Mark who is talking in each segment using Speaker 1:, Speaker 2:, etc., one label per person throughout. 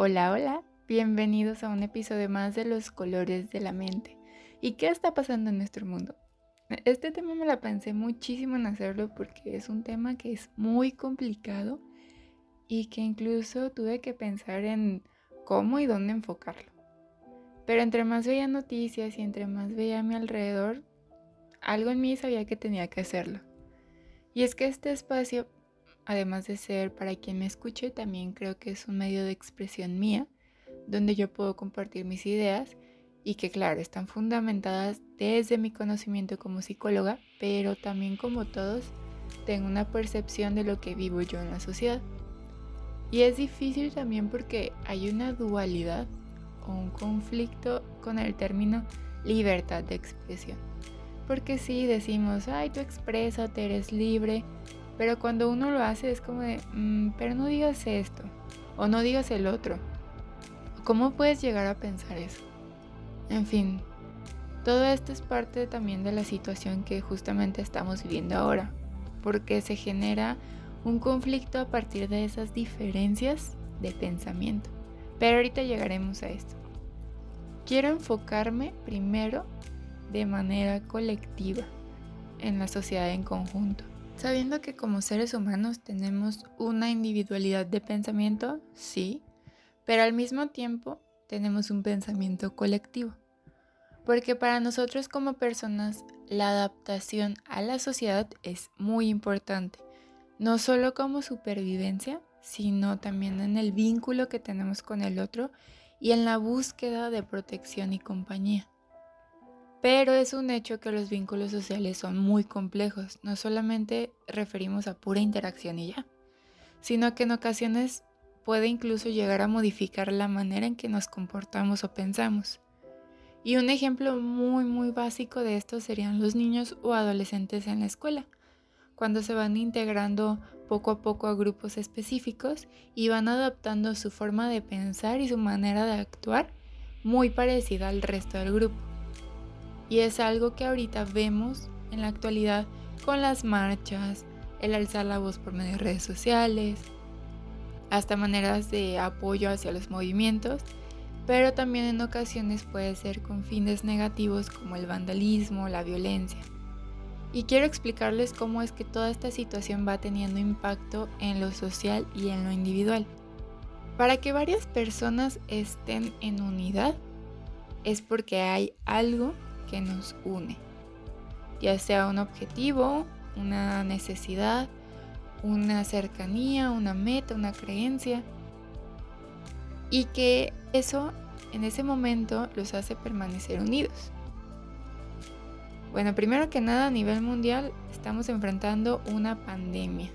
Speaker 1: Hola, hola, bienvenidos a un episodio más de Los Colores de la Mente. ¿Y qué está pasando en nuestro mundo? Este tema me la pensé muchísimo en hacerlo porque es un tema que es muy complicado y que incluso tuve que pensar en cómo y dónde enfocarlo. Pero entre más veía noticias y entre más veía a mi alrededor, algo en mí sabía que tenía que hacerlo. Y es que este espacio además de ser para quien me escuche, también creo que es un medio de expresión mía, donde yo puedo compartir mis ideas y que claro, están fundamentadas desde mi conocimiento como psicóloga, pero también como todos, tengo una percepción de lo que vivo yo en la sociedad. Y es difícil también porque hay una dualidad o un conflicto con el término libertad de expresión. Porque si decimos, ay, tú exprésate, eres libre, pero cuando uno lo hace es como de, mm, pero no digas esto, o no digas el otro. ¿Cómo puedes llegar a pensar eso? En fin, todo esto es parte también de la situación que justamente estamos viviendo ahora, porque se genera un conflicto a partir de esas diferencias de pensamiento. Pero ahorita llegaremos a esto. Quiero enfocarme primero de manera colectiva en la sociedad en conjunto. Sabiendo que como seres humanos tenemos una individualidad de pensamiento, sí, pero al mismo tiempo tenemos un pensamiento colectivo. Porque para nosotros como personas la adaptación a la sociedad es muy importante, no solo como supervivencia, sino también en el vínculo que tenemos con el otro y en la búsqueda de protección y compañía. Pero es un hecho que los vínculos sociales son muy complejos. No solamente referimos a pura interacción y ya, sino que en ocasiones puede incluso llegar a modificar la manera en que nos comportamos o pensamos. Y un ejemplo muy muy básico de esto serían los niños o adolescentes en la escuela, cuando se van integrando poco a poco a grupos específicos y van adaptando su forma de pensar y su manera de actuar muy parecida al resto del grupo. Y es algo que ahorita vemos en la actualidad con las marchas, el alzar la voz por medio de redes sociales, hasta maneras de apoyo hacia los movimientos, pero también en ocasiones puede ser con fines negativos como el vandalismo, la violencia. Y quiero explicarles cómo es que toda esta situación va teniendo impacto en lo social y en lo individual. Para que varias personas estén en unidad es porque hay algo que nos une, ya sea un objetivo, una necesidad, una cercanía, una meta, una creencia, y que eso en ese momento los hace permanecer unidos. Bueno, primero que nada a nivel mundial estamos enfrentando una pandemia,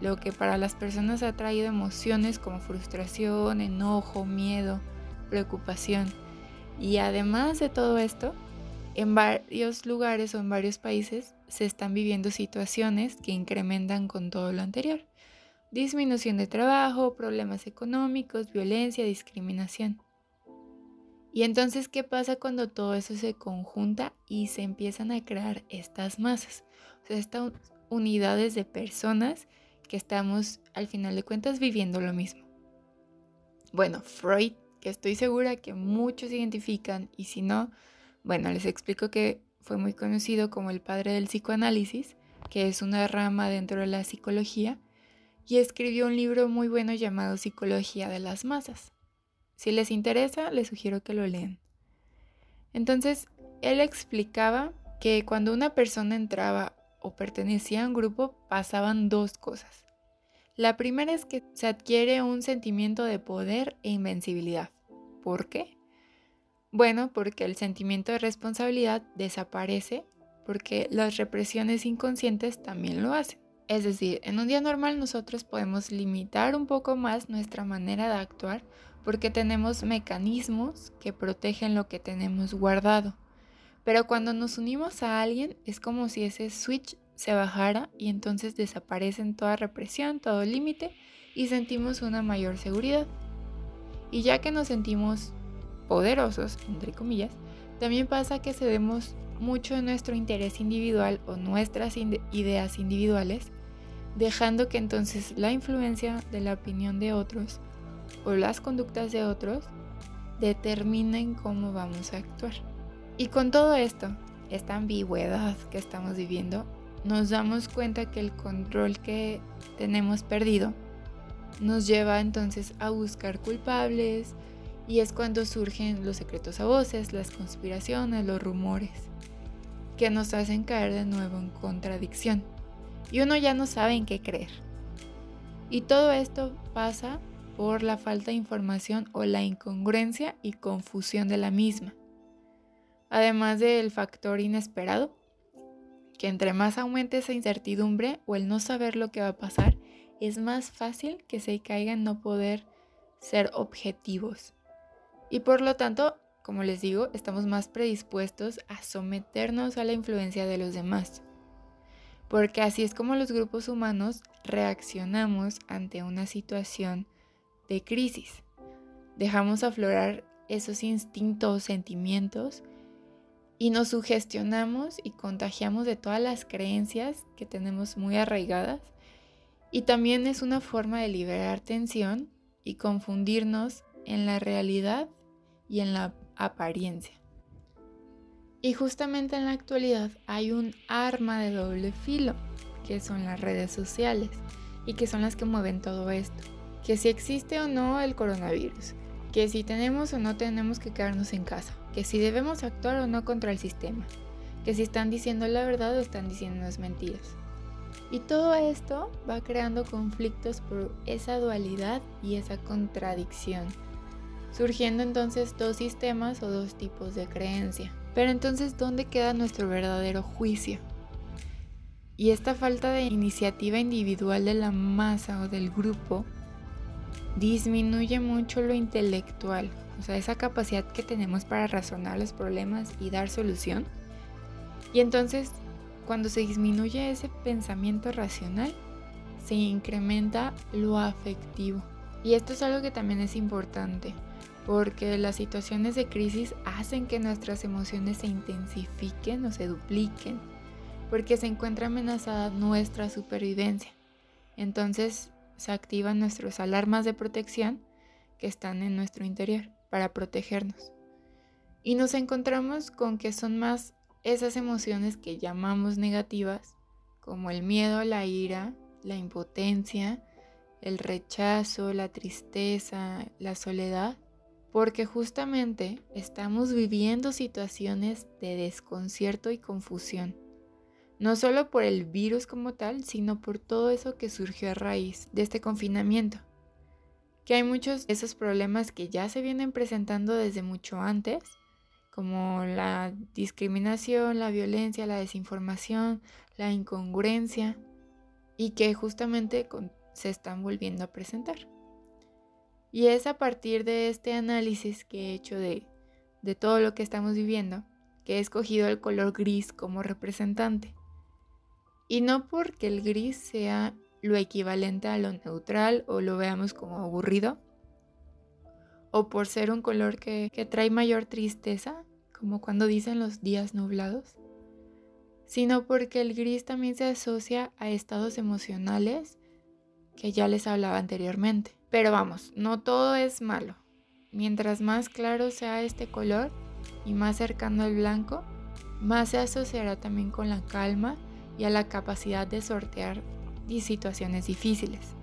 Speaker 1: lo que para las personas ha traído emociones como frustración, enojo, miedo, preocupación. Y además de todo esto, en varios lugares o en varios países se están viviendo situaciones que incrementan con todo lo anterior. Disminución de trabajo, problemas económicos, violencia, discriminación. Y entonces, ¿qué pasa cuando todo eso se conjunta y se empiezan a crear estas masas? O sea, estas unidades de personas que estamos, al final de cuentas, viviendo lo mismo. Bueno, Freud, que estoy segura que muchos identifican, y si no, bueno, les explico que fue muy conocido como el padre del psicoanálisis, que es una rama dentro de la psicología, y escribió un libro muy bueno llamado Psicología de las Masas. Si les interesa, les sugiero que lo lean. Entonces, él explicaba que cuando una persona entraba o pertenecía a un grupo pasaban dos cosas. La primera es que se adquiere un sentimiento de poder e invencibilidad. ¿Por qué? Bueno, porque el sentimiento de responsabilidad desaparece porque las represiones inconscientes también lo hacen. Es decir, en un día normal nosotros podemos limitar un poco más nuestra manera de actuar porque tenemos mecanismos que protegen lo que tenemos guardado. Pero cuando nos unimos a alguien es como si ese switch se bajara y entonces desaparecen toda represión, todo límite y sentimos una mayor seguridad. Y ya que nos sentimos poderosos, entre comillas, también pasa que cedemos mucho nuestro interés individual o nuestras ideas individuales, dejando que entonces la influencia de la opinión de otros o las conductas de otros determinen cómo vamos a actuar. Y con todo esto, esta ambigüedad que estamos viviendo, nos damos cuenta que el control que tenemos perdido nos lleva entonces a buscar culpables y es cuando surgen los secretos a voces, las conspiraciones, los rumores, que nos hacen caer de nuevo en contradicción. Y uno ya no sabe en qué creer. Y todo esto pasa por la falta de información o la incongruencia y confusión de la misma. Además del factor inesperado, que entre más aumente esa incertidumbre o el no saber lo que va a pasar, es más fácil que se caiga en no poder ser objetivos. Y por lo tanto, como les digo, estamos más predispuestos a someternos a la influencia de los demás. Porque así es como los grupos humanos reaccionamos ante una situación de crisis. Dejamos aflorar esos instintos, sentimientos y nos sugestionamos y contagiamos de todas las creencias que tenemos muy arraigadas. Y también es una forma de liberar tensión y confundirnos en la realidad y en la apariencia. Y justamente en la actualidad hay un arma de doble filo, que son las redes sociales, y que son las que mueven todo esto que si existe o no el coronavirus, que si tenemos o no tenemos que quedarnos en casa, que si debemos actuar o no contra el sistema, que si están diciendo la verdad o están diciendo las mentiras. Y todo esto va creando conflictos por esa dualidad y esa contradicción, surgiendo entonces dos sistemas o dos tipos de creencia. Pero entonces, ¿dónde queda nuestro verdadero juicio? Y esta falta de iniciativa individual de la masa o del grupo disminuye mucho lo intelectual, o sea, esa capacidad que tenemos para razonar los problemas y dar solución. Y entonces, cuando se disminuye ese pensamiento racional, se incrementa lo afectivo. Y esto es algo que también es importante, porque las situaciones de crisis hacen que nuestras emociones se intensifiquen o se dupliquen, porque se encuentra amenazada nuestra supervivencia. Entonces, se activan nuestras alarmas de protección que están en nuestro interior para protegernos. Y nos encontramos con que son más esas emociones que llamamos negativas, como el miedo, la ira, la impotencia, el rechazo, la tristeza, la soledad, porque justamente estamos viviendo situaciones de desconcierto y confusión no solo por el virus como tal, sino por todo eso que surgió a raíz de este confinamiento. Que hay muchos de esos problemas que ya se vienen presentando desde mucho antes, como la discriminación, la violencia, la desinformación, la incongruencia, y que justamente se están volviendo a presentar. Y es a partir de este análisis que he hecho de, todo lo que estamos viviendo que he escogido el color gris como representante. Y no porque el gris sea lo equivalente a lo neutral o lo veamos como aburrido, o por ser un color que, trae mayor tristeza, como cuando dicen los días nublados, sino porque el gris también se asocia a estados emocionales que ya les hablaba anteriormente. Pero vamos, no todo es malo. Mientras más claro sea este color y más cercano al blanco, más se asociará también con la calma y a la capacidad de sortear situaciones difíciles.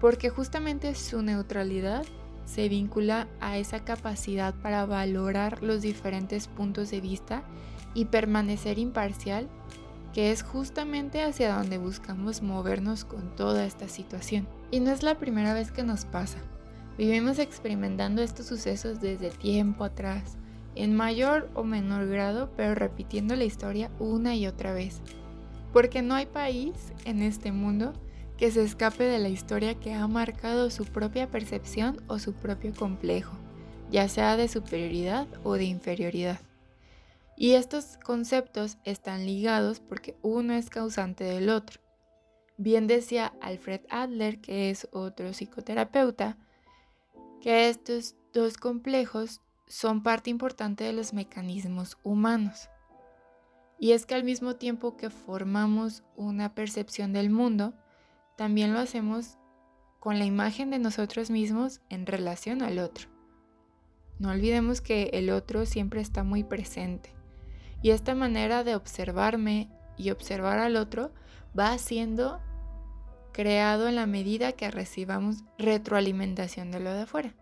Speaker 1: Porque justamente su neutralidad se vincula a esa capacidad para valorar los diferentes puntos de vista y permanecer imparcial, que es justamente hacia donde buscamos movernos con toda esta situación. Y no es la primera vez que nos pasa. Vivimos experimentando estos sucesos desde tiempo atrás en mayor o menor grado, pero repitiendo la historia una y otra vez. Porque no hay país en este mundo que se escape de la historia que ha marcado su propia percepción o su propio complejo, ya sea de superioridad o de inferioridad. Y estos conceptos están ligados porque uno es causante del otro. Bien decía Alfred Adler, que es otro psicoterapeuta, que estos dos complejos son parte importante de los mecanismos humanos. Y es que al mismo tiempo que formamos una percepción del mundo, también lo hacemos con la imagen de nosotros mismos en relación al otro. No olvidemos que el otro siempre está muy presente. Y esta manera de observarme y observar al otro va siendo creado en la medida que recibamos retroalimentación de lo de afuera.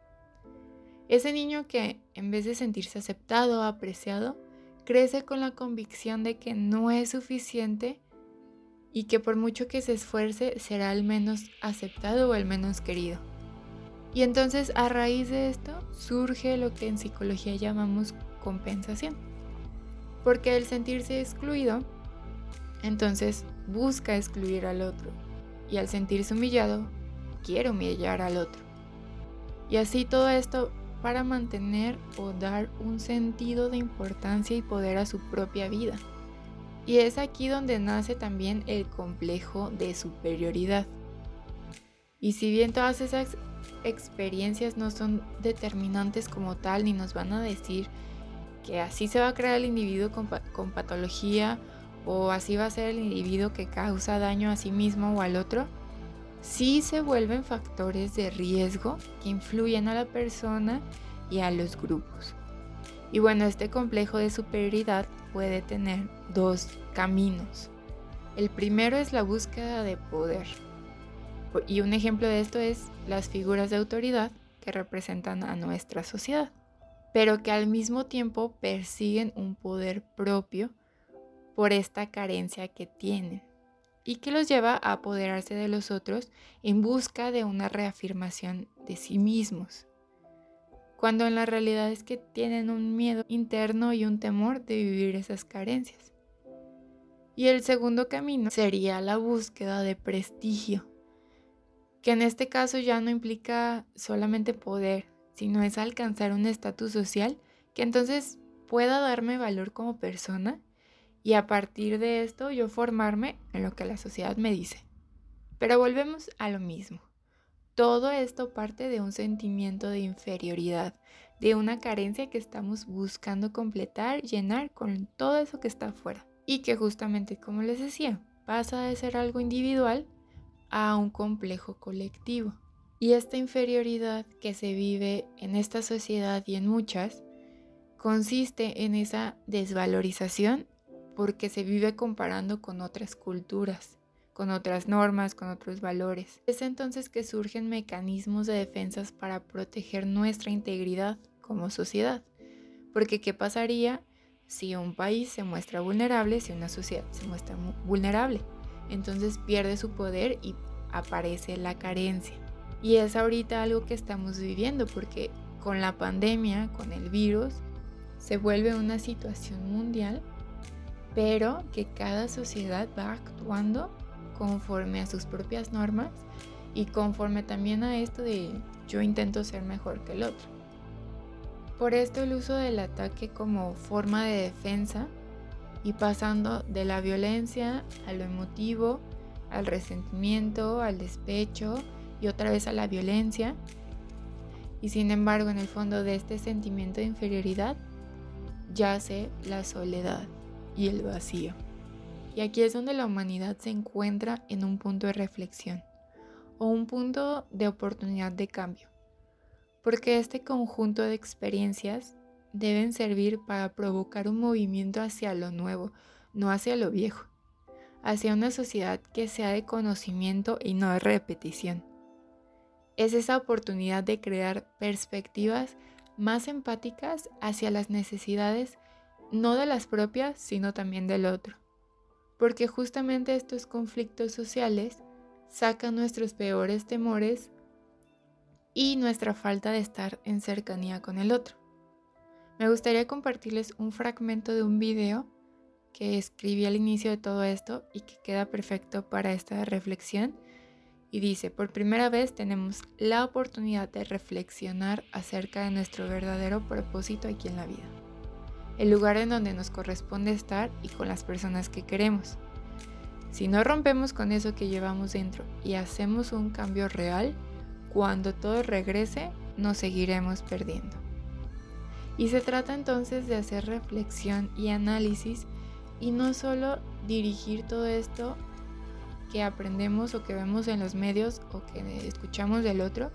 Speaker 1: Ese niño que en vez de sentirse aceptado apreciado, crece con la convicción de que no es suficiente y que por mucho que se esfuerce será el menos aceptado o el menos querido. Y entonces a raíz de esto surge lo que en psicología llamamos compensación. Porque el sentirse excluido, entonces busca excluir al otro. Y al sentirse humillado, quiere humillar al otro. Y así todo esto para mantener o dar un sentido de importancia y poder a su propia vida. Y es aquí donde nace también el complejo de superioridad. Y si bien todas esas experiencias no son determinantes como tal, ni nos van a decir que así se va a crear el individuo con, con patología o así va a ser el individuo que causa daño a sí mismo o al otro, sí se vuelven factores de riesgo que influyen a la persona y a los grupos. Y bueno, este complejo de superioridad puede tener dos caminos. El primero es la búsqueda de poder. Y un ejemplo de esto es las figuras de autoridad que representan a nuestra sociedad, pero que al mismo tiempo persiguen un poder propio por esta carencia que tienen y que los lleva a apoderarse de los otros en busca de una reafirmación de sí mismos cuando en la realidad es que tienen un miedo interno y un temor de vivir esas carencias. Y el segundo camino sería la búsqueda de prestigio, que en este caso ya no implica solamente poder, sino es alcanzar un estatus social que entonces pueda darme valor como persona y a partir de esto yo formarme en lo que la sociedad me dice. Pero volvemos a lo mismo. Todo esto parte de un sentimiento de inferioridad, de una carencia que estamos buscando completar, llenar con todo eso que está afuera. Y que justamente, como les decía, pasa de ser algo individual a un complejo colectivo. Y esta inferioridad que se vive en esta sociedad y en muchas, consiste en esa desvalorización porque se vive comparando con otras culturas con otras normas, con otros valores. Es entonces que surgen mecanismos de defensas para proteger nuestra integridad como sociedad. Porque ¿qué pasaría si un país se muestra vulnerable, si una sociedad se muestra vulnerable? Entonces pierde su poder y aparece la carencia. Y es ahorita algo que estamos viviendo porque con la pandemia, con el virus, se vuelve una situación mundial, pero que cada sociedad va actuando conforme a sus propias normas y conforme también a esto de yo intento ser mejor que el otro. Por esto el uso del ataque como forma de defensa y pasando de la violencia a lo emotivo, al resentimiento, al despecho y otra vez a la violencia. Y sin embargo en el fondo de este sentimiento de inferioridad yace la soledad y el vacío. Y aquí es donde la humanidad se encuentra en un punto de reflexión o un punto de oportunidad de cambio. Porque este conjunto de experiencias deben servir para provocar un movimiento hacia lo nuevo, no hacia lo viejo, hacia una sociedad que sea de conocimiento y no de repetición. Es esa oportunidad de crear perspectivas más empáticas hacia las necesidades no de las propias, sino también del otro porque justamente estos conflictos sociales sacan nuestros peores temores y nuestra falta de estar en cercanía con el otro. Me gustaría compartirles un fragmento de un video que escribí al inicio de todo esto y que queda perfecto para esta reflexión. Y dice, por primera vez tenemos la oportunidad de reflexionar acerca de nuestro verdadero propósito aquí en la vida. El lugar en donde nos corresponde estar y con las personas que queremos. Si no rompemos con eso que llevamos dentro y hacemos un cambio real, cuando todo regrese, nos seguiremos perdiendo. Y se trata entonces de hacer reflexión y análisis y no solo dirigir todo esto que aprendemos o que vemos en los medios o que escuchamos del otro,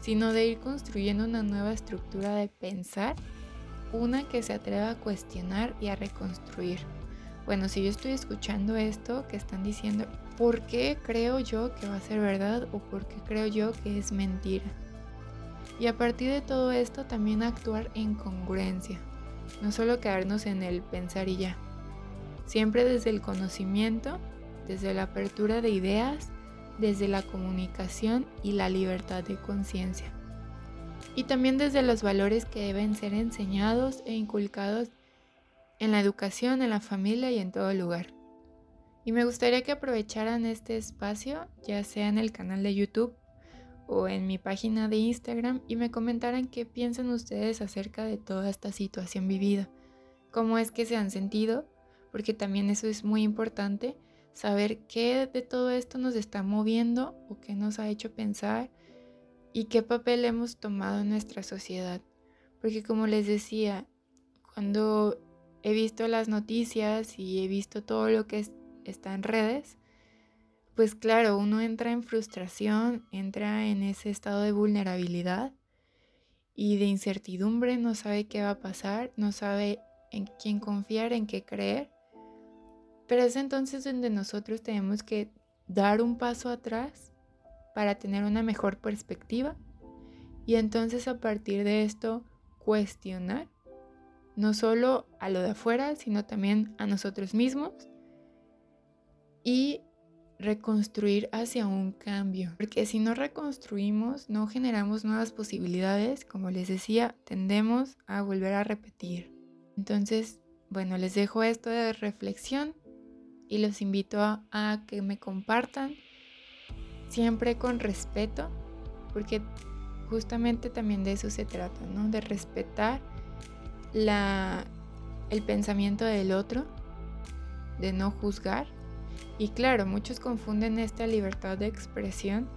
Speaker 1: sino de ir construyendo una nueva estructura de pensar, una que se atreva a cuestionar y a reconstruir. Bueno, si yo estoy escuchando esto que están diciendo, ¿por qué creo yo que va a ser verdad o por qué creo yo que es mentira? Y a partir de todo esto también actuar en congruencia, no solo quedarnos en el pensar y ya. Siempre desde el conocimiento, desde la apertura de ideas, desde la comunicación y la libertad de conciencia. Y también desde los valores que deben ser enseñados e inculcados en la educación, en la familia y en todo lugar. Y me gustaría que aprovecharan este espacio, ya sea en el canal de YouTube o en mi página de Instagram y me comentaran qué piensan ustedes acerca de toda esta situación vivida, cómo es que se han sentido, porque también eso es muy importante, saber qué de todo esto nos está moviendo o qué nos ha hecho pensar y qué papel hemos tomado en nuestra sociedad. Porque como les decía, cuando he visto las noticias y he visto todo lo que está en redes, pues claro, uno entra en frustración, entra en ese estado de vulnerabilidad y de incertidumbre, no sabe qué va a pasar, no sabe en quién confiar, en qué creer. Pero es entonces donde nosotros tenemos que dar un paso atrás para tener una mejor perspectiva y entonces a partir de esto cuestionar no solo a lo de afuera, sino también a nosotros mismos y reconstruir hacia un cambio. Porque si no reconstruimos, no generamos nuevas posibilidades, como les decía, tendemos a volver a repetir. Entonces, bueno, les dejo esto de reflexión y los invito a, que me compartan siempre con respeto, porque justamente también de eso se trata, ¿no? De respetar la, el pensamiento del otro, de no juzgar y claro, muchos confunden esta libertad de expresión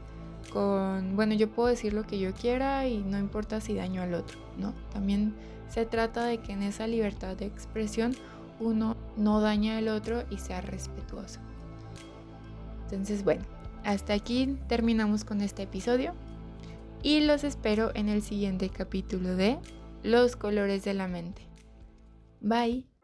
Speaker 1: con, bueno, yo puedo decir lo que yo quiera y no importa si daño al otro, ¿no? También se trata de que en esa libertad de expresión uno no daña al otro y sea respetuoso. Entonces, bueno, hasta aquí terminamos con este episodio y los espero en el siguiente capítulo de Los colores de la mente. Bye.